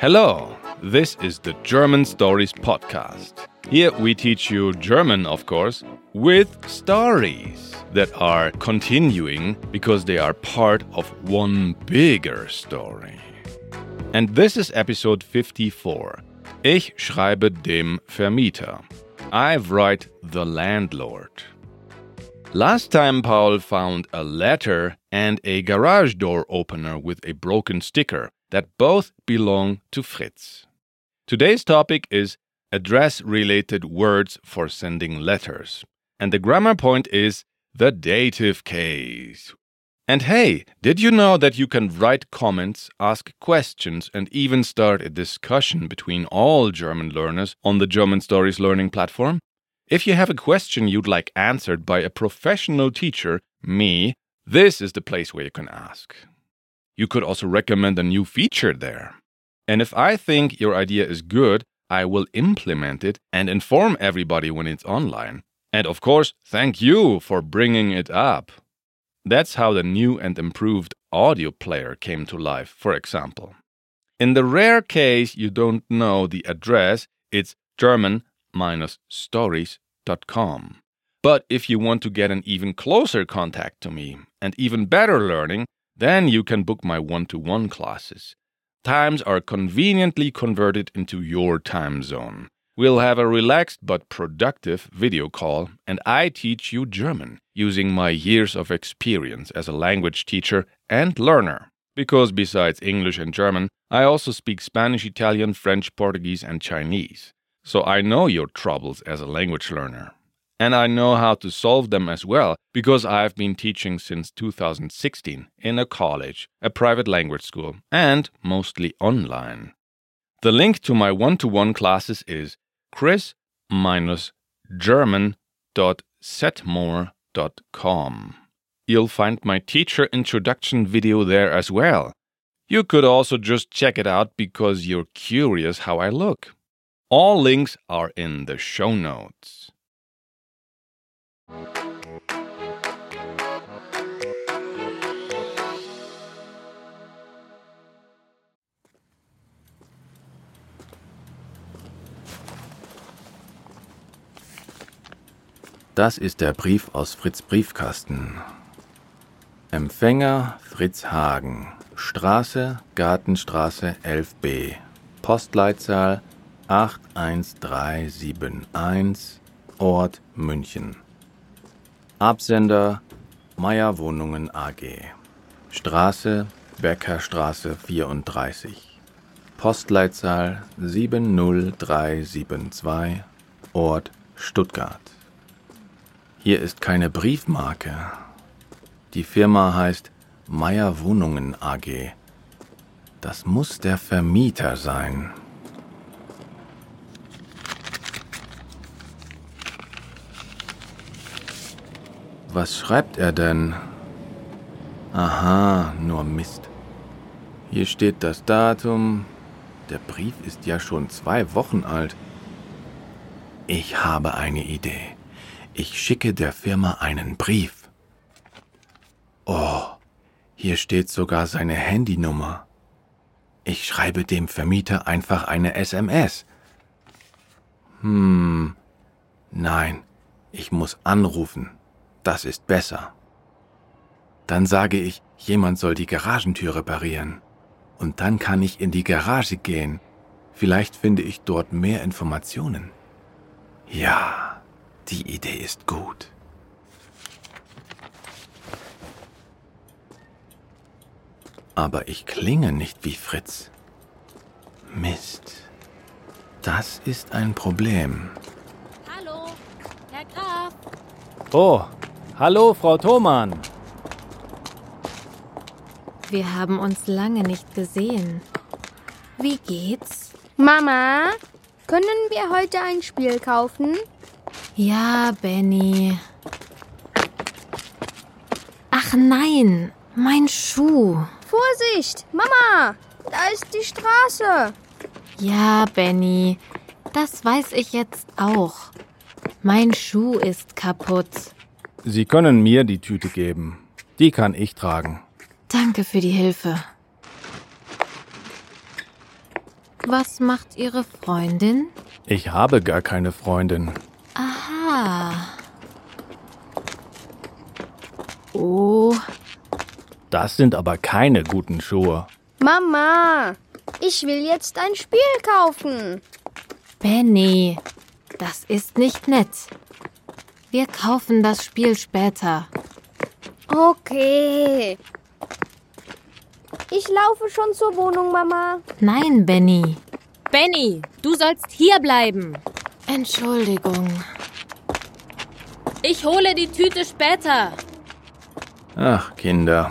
Hello, this is the German Stories Podcast. Here we teach you German, of course, with stories that are continuing because they are part of one bigger story. And this is episode 54. Ich schreibe dem Vermieter. I write the landlord. Last time, Paul found a letter and a garage door opener with a broken sticker that both belong to Fritz. Today's topic is address related words for sending letters. And the grammar point is the dative case. And hey, did you know that you can write comments, ask questions, and even start a discussion between all German learners on the German Stories Learning platform? If you have a question you'd like answered by a professional teacher, me, this is the place where you can ask. You could also recommend a new feature there. And if I think your idea is good, I will implement it and inform everybody when it's online. And of course, thank you for bringing it up. That's how the new and improved audio player came to life, for example. In the rare case you don't know the address, it's German stories.com. But if you want to get an even closer contact to me and even better learning, then you can book my one to one classes. Times are conveniently converted into your time zone. We'll have a relaxed but productive video call, and I teach you German using my years of experience as a language teacher and learner. Because besides English and German, I also speak Spanish, Italian, French, Portuguese, and Chinese. So I know your troubles as a language learner. And I know how to solve them as well because I've been teaching since 2016 in a college, a private language school, and mostly online. The link to my one to one classes is chris-german.setmore.com. You'll find my teacher introduction video there as well. You could also just check it out because you're curious how I look. All links are in the show notes. Das ist der Brief aus Fritz Briefkasten. Empfänger Fritz Hagen, Straße Gartenstraße 11b, Postleitzahl 81371, Ort München. Absender Meier Wohnungen AG, Straße Beckerstraße 34, Postleitzahl 70372, Ort Stuttgart. Hier ist keine Briefmarke. Die Firma heißt Meier Wohnungen AG. Das muss der Vermieter sein. Was schreibt er denn? Aha, nur Mist. Hier steht das Datum. Der Brief ist ja schon zwei Wochen alt. Ich habe eine Idee. Ich schicke der Firma einen Brief. Oh, hier steht sogar seine Handynummer. Ich schreibe dem Vermieter einfach eine SMS. Hm, nein, ich muss anrufen. Das ist besser. Dann sage ich, jemand soll die Garagentür reparieren. Und dann kann ich in die Garage gehen. Vielleicht finde ich dort mehr Informationen. Ja, die Idee ist gut. Aber ich klinge nicht wie Fritz. Mist. Das ist ein Problem. Hallo, Herr Graf. Oh, hallo, Frau Thoman. Wir haben uns lange nicht gesehen. Wie geht's? Mama, können wir heute ein Spiel kaufen? Ja, Benny. Ach nein, mein Schuh. Vorsicht, Mama, da ist die Straße. Ja, Benny, das weiß ich jetzt auch. Mein Schuh ist kaputt. Sie können mir die Tüte geben. Die kann ich tragen. Danke für die Hilfe. Was macht Ihre Freundin? Ich habe gar keine Freundin. Aha. Oh, Das sind aber keine guten Schuhe. Mama, ich will jetzt ein Spiel kaufen. Benny, das ist nicht nett. Wir kaufen das Spiel später. Okay. Ich laufe schon zur Wohnung, Mama. Nein, Benny. Benny, du sollst hier bleiben. Entschuldigung. Ich hole die Tüte später. Ach, Kinder.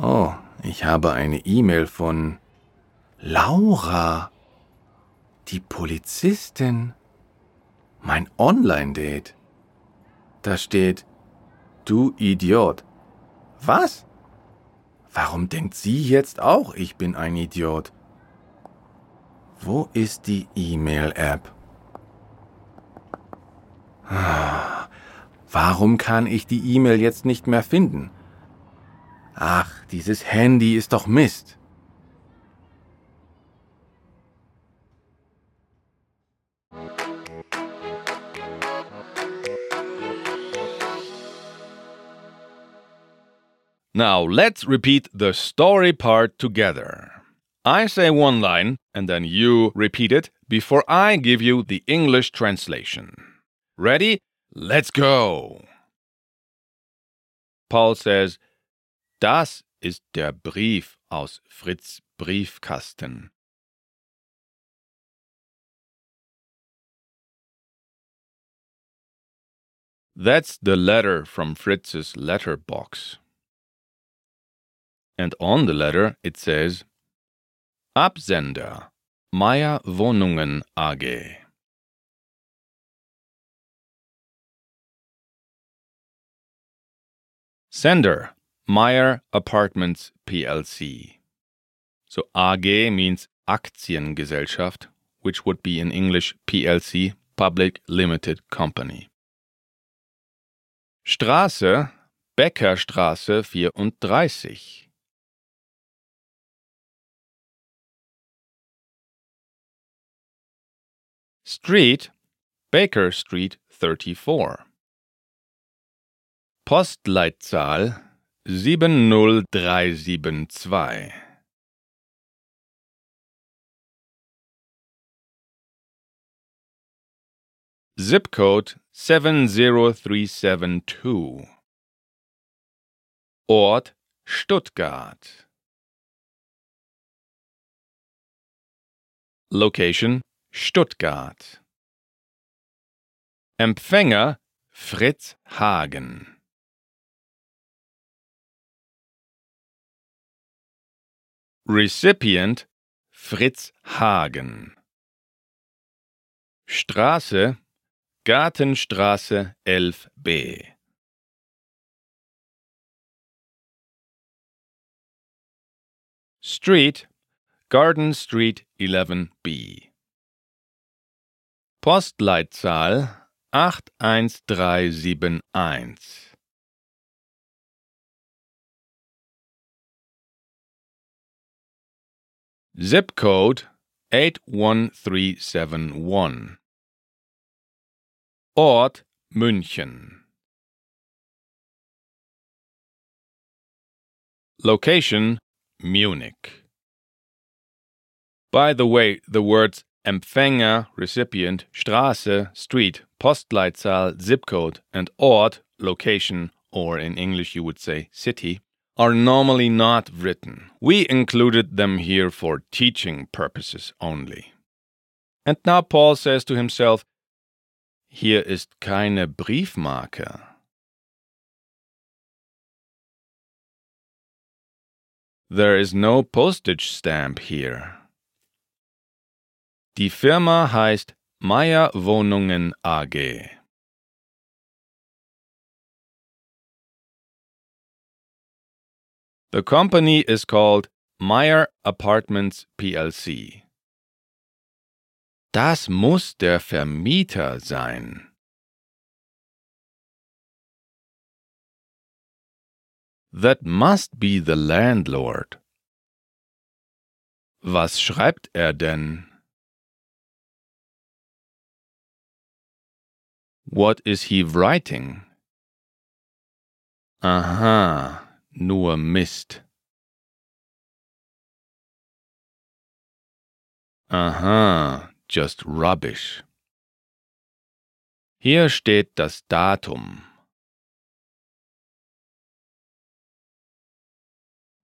Oh, ich habe eine E-Mail von Laura, die Polizistin. Mein Online-Date. Da steht, du Idiot. Was? Warum denkt sie jetzt auch, ich bin ein Idiot? Wo ist die E-Mail-App? Ah, Warum kann ich die E-Mail jetzt nicht mehr finden? Ach, dieses Handy ist doch Mist. Now let's repeat the story part together. I say one line and then you repeat it before I give you the English translation. Ready? Let's go! Paul says, Das ist der Brief aus Fritz Briefkasten. That's the letter from Fritz's letter box. And on the letter it says Absender Meyer Wohnungen AG. Sender Meyer Apartments PLC. So AG means Aktiengesellschaft, which would be in English PLC, Public Limited Company. Straße Beckerstraße 34. Street, Baker Street 34. Postleitzahl 70372. Zip code 70372. Ort Stuttgart. Location Stuttgart. Empfänger Fritz Hagen. Recipient Fritz Hagen. Straße Gartenstraße 11b. Street Garden Street 11b. Postleitzahl 81371. Zip code 81371. Ort München. Location Munich. By the way, the words Empfänger, recipient, Straße, street, Postleitzahl, zip code, and Ort, location, or in English you would say city, are normally not written. We included them here for teaching purposes only. And now Paul says to himself, Hier ist keine Briefmarke. There is no postage stamp here. Die Firma heißt Meier Wohnungen AG. The company is called Meyer Apartments PLC. Das muss der Vermieter sein. That must be the landlord. Was schreibt er denn? What is he writing? Aha, nur Mist. Aha, just rubbish. Hier steht das Datum.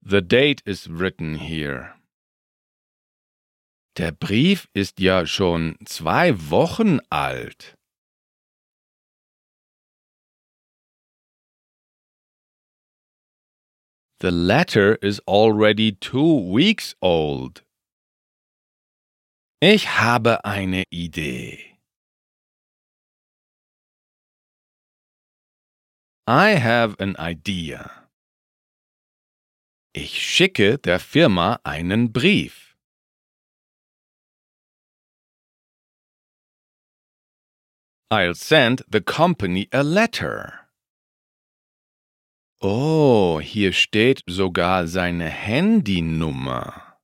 The date is written here. Der Brief ist ja schon zwei Wochen alt. The letter is already two weeks old. Ich habe eine Idee. I have an idea. Ich schicke der Firma einen Brief. I'll send the company a letter. Oh, hier steht sogar seine Handynummer.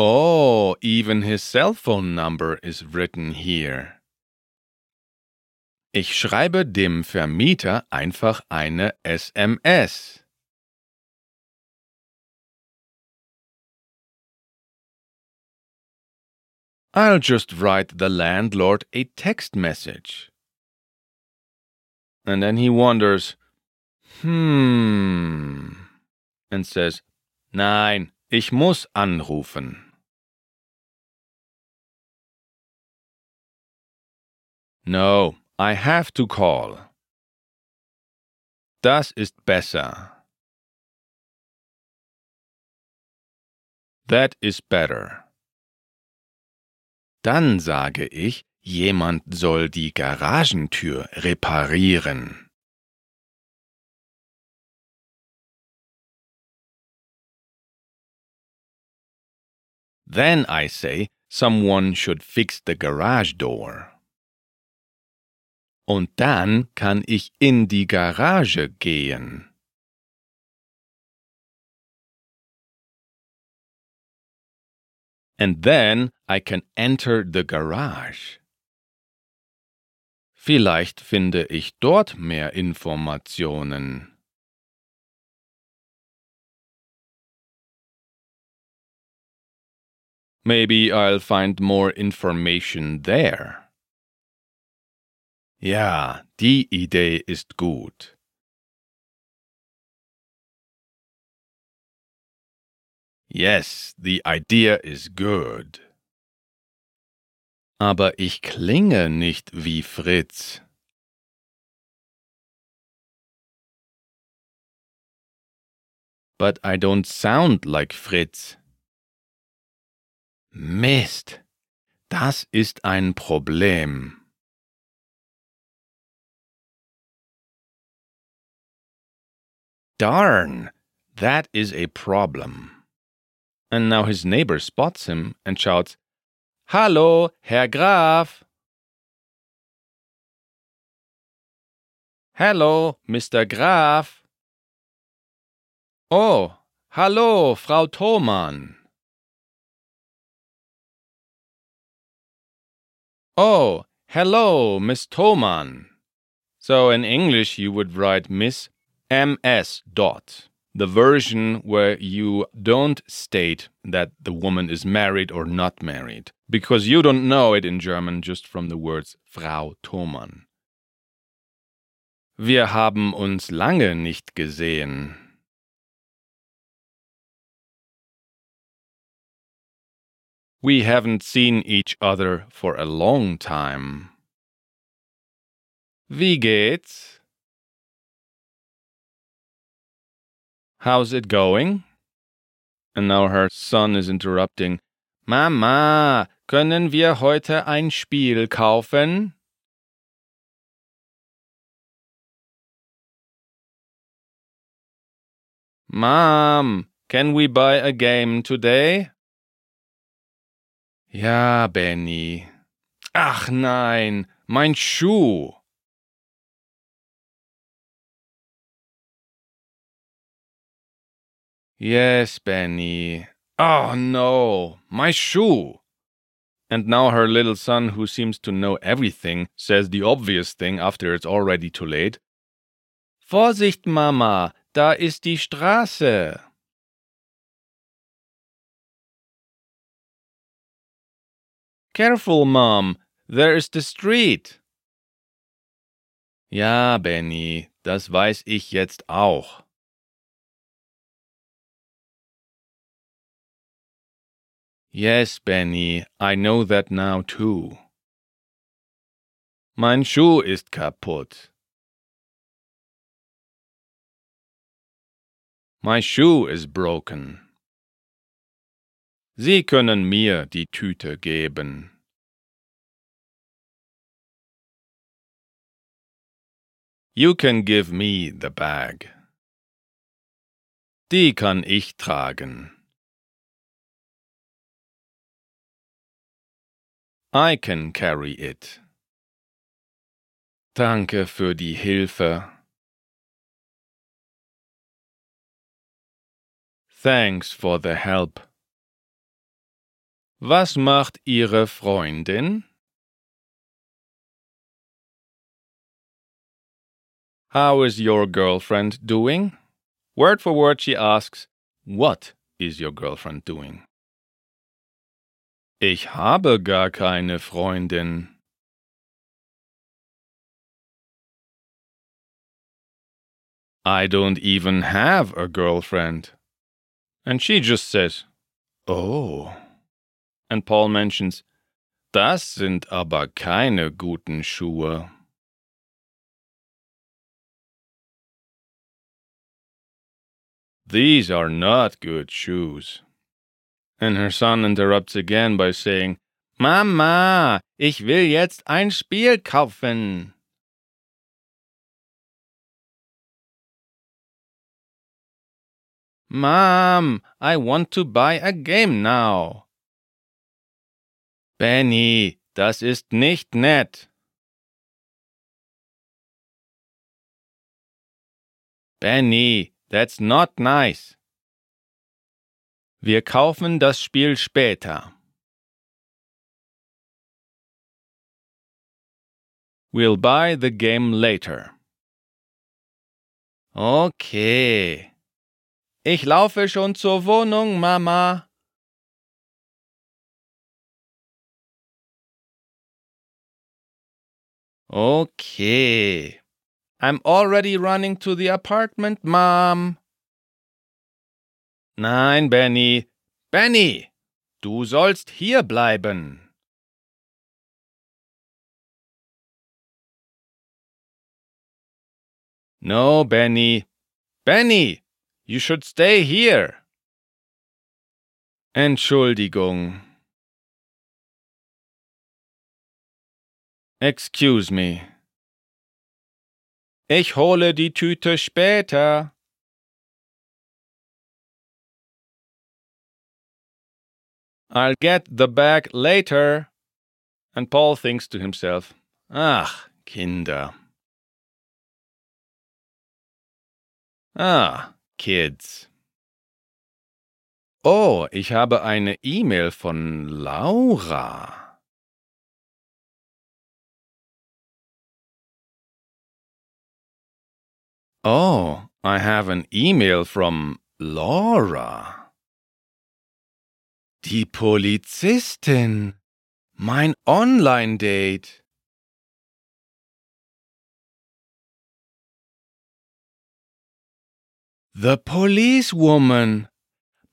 Oh, even his cell phone number is written here. Ich schreibe dem Vermieter einfach eine SMS. I'll just write the landlord a text message. And then he wonders, hmm, and says, Nein, ich muss anrufen. No, I have to call. Das ist besser. That is better. Dann sage ich, jemand soll die Garagentür reparieren. Then I say, someone should fix the garage door. Und dann kann ich in die Garage gehen. And then I can enter the garage. Vielleicht finde ich dort mehr Informationen. Maybe I'll find more information there. Ja, die Idee ist gut. Yes, the idea is good. Aber ich klinge nicht wie Fritz. But I don't sound like Fritz. Mist, das ist ein Problem. Darn, that is a problem. And now his neighbor spots him and shouts, Hallo, Herr Graf! Hello, Mr. Graf! Oh, hallo, Frau Thoman! Oh, hello, Miss Thoman! So in English you would write Miss MS dot, the version where you don't state that the woman is married or not married, because you don't know it in German just from the words Frau Thoman. Wir haben uns lange nicht gesehen. We haven't seen each other for a long time. Wie geht's? How's it going? And now her son is interrupting. Mama, können wir heute ein Spiel kaufen? Mom, can we buy a game today? Ja, Benny. Ach nein, mein Schuh. Yes, Benny. Oh no, my shoe. And now her little son, who seems to know everything, says the obvious thing after it's already too late. Vorsicht, Mama, da ist die Straße. Careful, Mom, there is the street. Ja, Benny, das weiß ich jetzt auch. Yes, Benny, I know that now too. Mein Schuh ist kaputt. My shoe is broken. Sie können mir die Tüte geben. You can give me the bag. Die kann ich tragen. I can carry it. Danke für die Hilfe. Thanks for the help. Was macht Ihre Freundin? How is your girlfriend doing? Word for word, she asks, What is your girlfriend doing? Ich habe gar keine Freundin. I don't even have a girlfriend. And she just says, Oh. And Paul mentions, Das sind aber keine guten Schuhe. These are not good shoes. And her son interrupts again by saying, Mama, ich will jetzt ein Spiel kaufen. Mom, I want to buy a game now. Benny, das ist nicht nett. Benny, that's not nice. Wir kaufen das Spiel später. We'll buy the game later. Okay. Ich laufe schon zur Wohnung, Mama. Okay. I'm already running to the apartment, Mom. Nein, Benny. Benny, du sollst hier bleiben. No, Benny. Benny, you should stay here. Entschuldigung. Excuse me. Ich hole die Tüte später. I'll get the bag later. And Paul thinks to himself, Ach, Kinder. Ah, Kids. Oh, ich habe eine E-Mail von Laura. Oh, I have an email from Laura. Die Polizistin. Mein Online-Date. The Policewoman.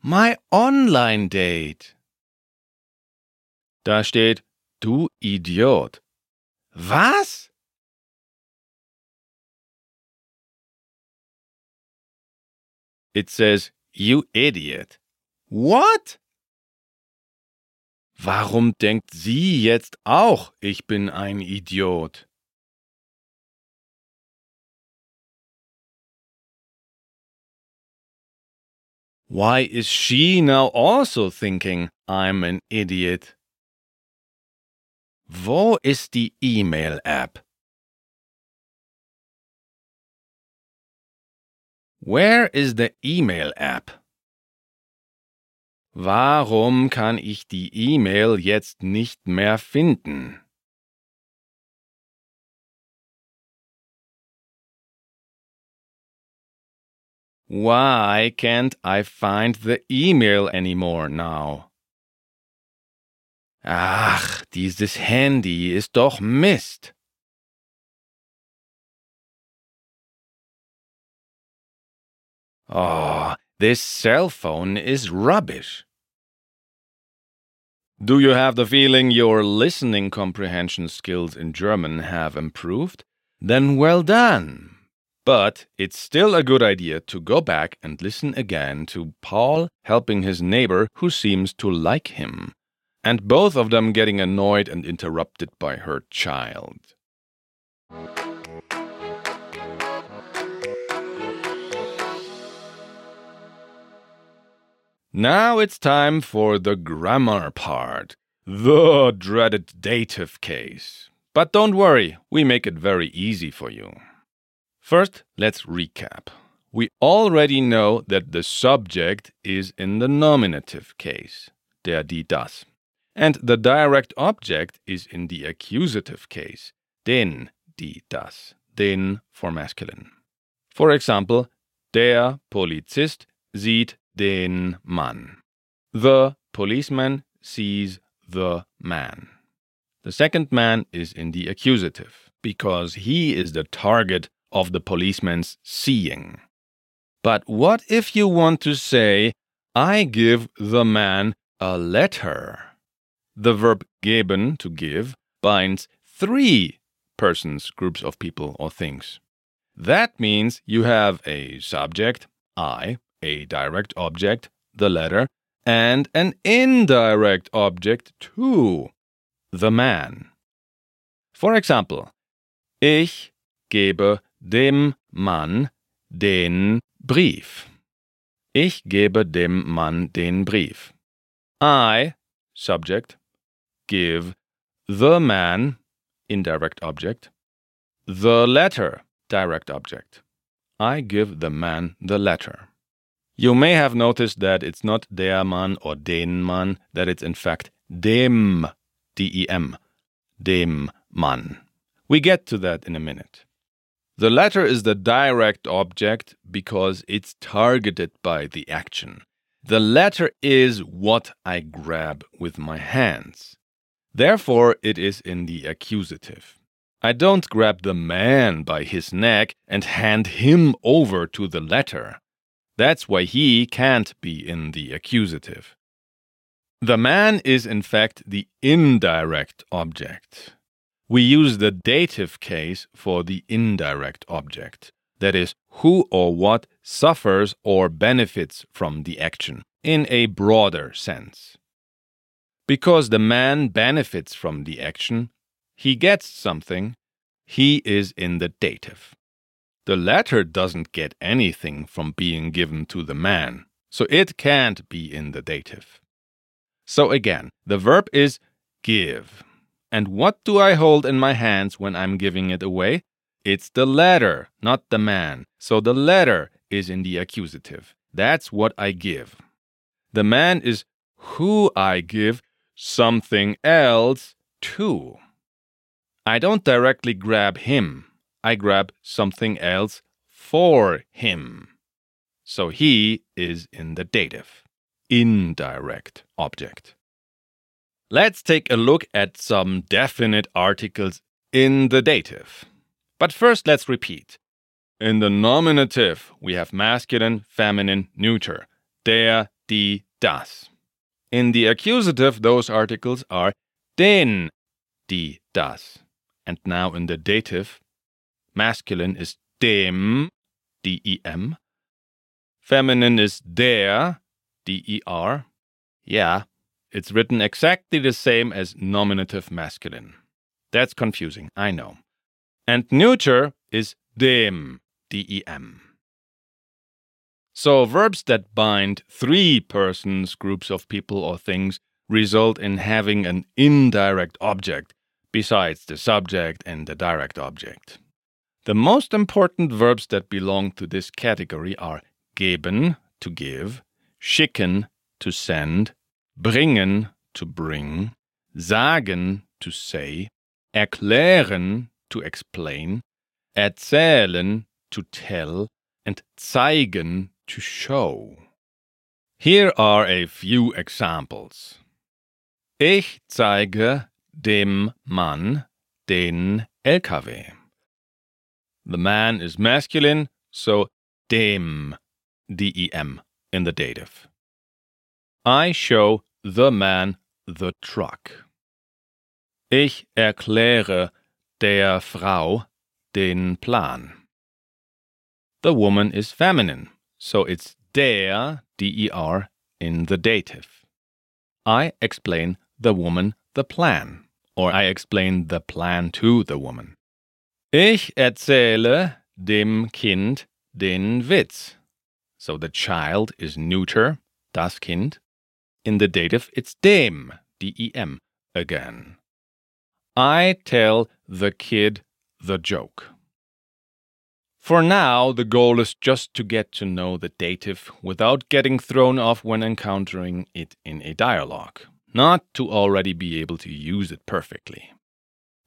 My Online Date. Da steht, du Idiot. Was? It says, you idiot. What? Warum denkt sie jetzt auch, ich bin ein Idiot? Why is she now also thinking I'm an idiot? Wo ist die E-Mail-App? Where is the E-Mail-App? Warum kann ich die E-Mail jetzt nicht mehr finden? Why can't I find the email anymore now? Ach, dieses Handy ist doch Mist. Oh, this cell phone is rubbish. Do you have the feeling your listening comprehension skills in German have improved? Then well done. But it's still a good idea to go back and listen again to Paul helping his neighbor who seems to like him, and both of them getting annoyed and interrupted by her child. Now it's time for the grammar part, the dreaded dative case. But don't worry, we make it very easy for you. First, let's recap. We already know that the subject is in the nominative case, der, die, das, and the direct object is in the accusative case, den, die, das, den for masculine. For example, der Polizist sieht den Mann. The policeman sees the man. The second man is in the accusative because he is the target of the policeman's seeing. But what if you want to say, I give the man a letter? The verb geben, to give, binds three persons, groups of people, or things. That means you have a subject, I, a direct object, the letter, and an indirect object, too, the man. For example, ich gebe dem Mann den Brief. Ich gebe dem Mann den Brief. I, subject, give the man, indirect object, the letter, direct object. I give the man the letter. You may have noticed that it's not der Mann or den Mann, that it's in fact dem, D-E-M, dem Mann. We get to that in a minute. The latter is the direct object because it's targeted by the action. The latter is what I grab with my hands. Therefore, it is in the accusative. I don't grab the man by his neck and hand him over to the letter. That's why he can't be in the accusative. The man is, in fact, the indirect object. We use the dative case for the indirect object, that is, who or what suffers or benefits from the action, in a broader sense. Because the man benefits from the action, he gets something, he is in the dative. The latter doesn't get anything from being given to the man, so it can't be in the dative. So again, the verb is give. And what do I hold in my hands when I'm giving it away? It's the letter, not the man. So the letter is in the accusative. That's what I give. The man is who I give something else to. I don't directly grab him. I grab something else for him. So he is in the dative, indirect object. Let's take a look at some definite articles in the dative. But first, let's repeat. In the nominative, we have masculine, feminine, neuter. Der, die, das. In the accusative, those articles are den, die, das. And now in the dative, Masculine is dem, D-E-M. Feminine is der, D-E-R. Yeah, it's written exactly the same as nominative masculine. That's confusing, I know. And neuter is dem, D-E-M. So verbs that bind three persons, groups of people, or things result in having an indirect object besides the subject and the direct object. The most important verbs that belong to this category are geben, to give, schicken, to send, bringen, to bring, sagen, to say, erklären, to explain, erzählen, to tell, and zeigen, to show. Here are a few examples. Ich zeige dem Mann den LKW. The man is masculine, so dem, D-E-M, in the dative. I show the man the truck. Ich erkläre der Frau den Plan. The woman is feminine, so it's der, D-E-R, in the dative. I explain the woman the plan, or I explain the plan to the woman. Ich erzähle dem Kind den Witz. So the child is neuter, das Kind. In the dative, it's dem, D-E-M, again. I tell the kid the joke. For now, the goal is just to get to know the dative without getting thrown off when encountering it in a dialogue, not to already be able to use it perfectly.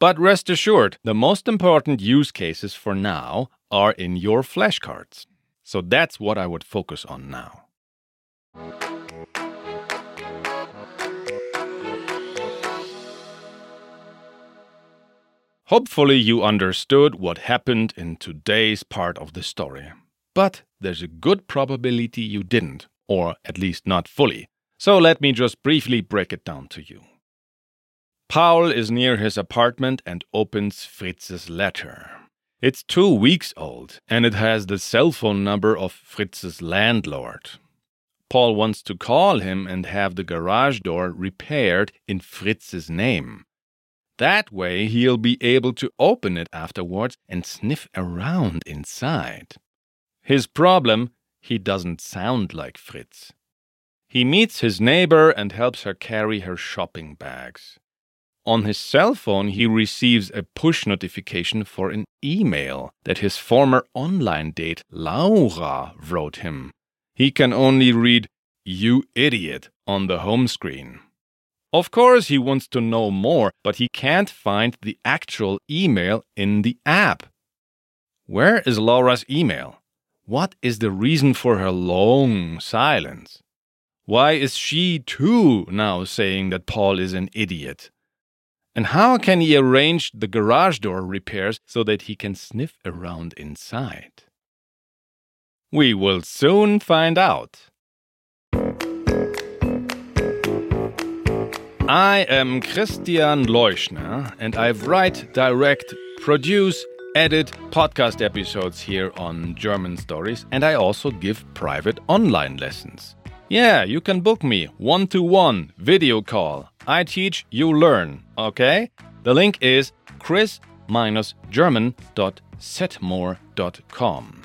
But rest assured, the most important use cases for now are in your flashcards. So that's what I would focus on now. Hopefully, you understood what happened in today's part of the story. But there's a good probability you didn't, or at least not fully. So let me just briefly break it down to you. Paul is near his apartment and opens Fritz's letter. It's two weeks old, and it has the cell phone number of Fritz's landlord. Paul wants to call him and have the garage door repaired in Fritz's name. That way, he'll be able to open it afterwards and sniff around inside. His problem he doesn't sound like Fritz. He meets his neighbor and helps her carry her shopping bags. On his cell phone, he receives a push notification for an email that his former online date, Laura, wrote him. He can only read, You idiot, on the home screen. Of course, he wants to know more, but he can't find the actual email in the app. Where is Laura's email? What is the reason for her long silence? Why is she too now saying that Paul is an idiot? And how can he arrange the garage door repairs so that he can sniff around inside? We will soon find out. I am Christian Leuschner, and I write, direct, produce, edit podcast episodes here on German Stories, and I also give private online lessons. Yeah, you can book me one to one video call. I teach, you learn, okay? The link is chris-german.setmore.com.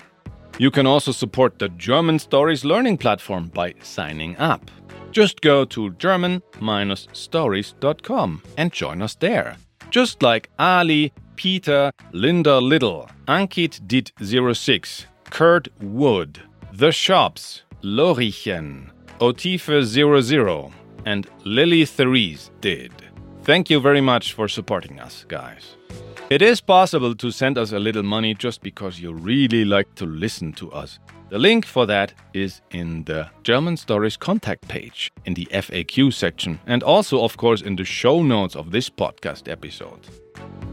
You can also support the German Stories learning platform by signing up. Just go to german-stories.com and join us there. Just like Ali, Peter, Linda Little, Ankit Dit 06, Kurt Wood, The Shops, Lorichen, Otife 00, and Lily Therese did. Thank you very much for supporting us, guys. It is possible to send us a little money just because you really like to listen to us. The link for that is in the German Stories contact page in the FAQ section and also, of course, in the show notes of this podcast episode.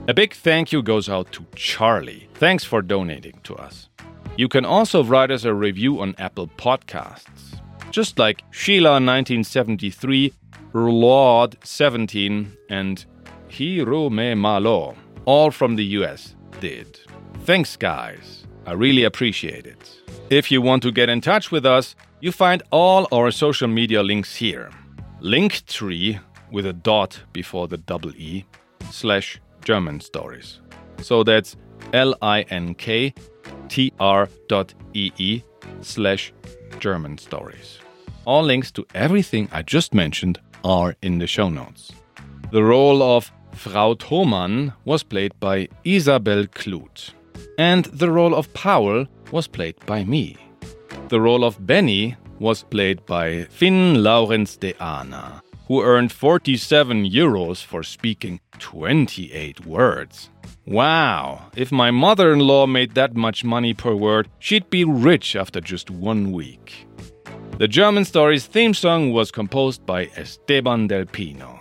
A big thank you goes out to Charlie. Thanks for donating to us. You can also write us a review on Apple Podcasts. Just like Sheila1973, Rulard 17, and Hiro Me Malo, all from the US, did. Thanks, guys. I really appreciate it. If you want to get in touch with us, you find all our social media links here. Linktree with a dot before the double E slash German stories. So that's L I N K T R dot E E slash German stories. All links to everything I just mentioned are in the show notes. The role of Frau Thomann was played by Isabel Kluth. And the role of Paul was played by me. The role of Benny was played by Finn Laurens de Ana, who earned 47 euros for speaking 28 words. Wow, if my mother in law made that much money per word, she'd be rich after just one week. The German Stories theme song was composed by Esteban Del Pino.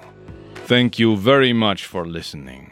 Thank you very much for listening.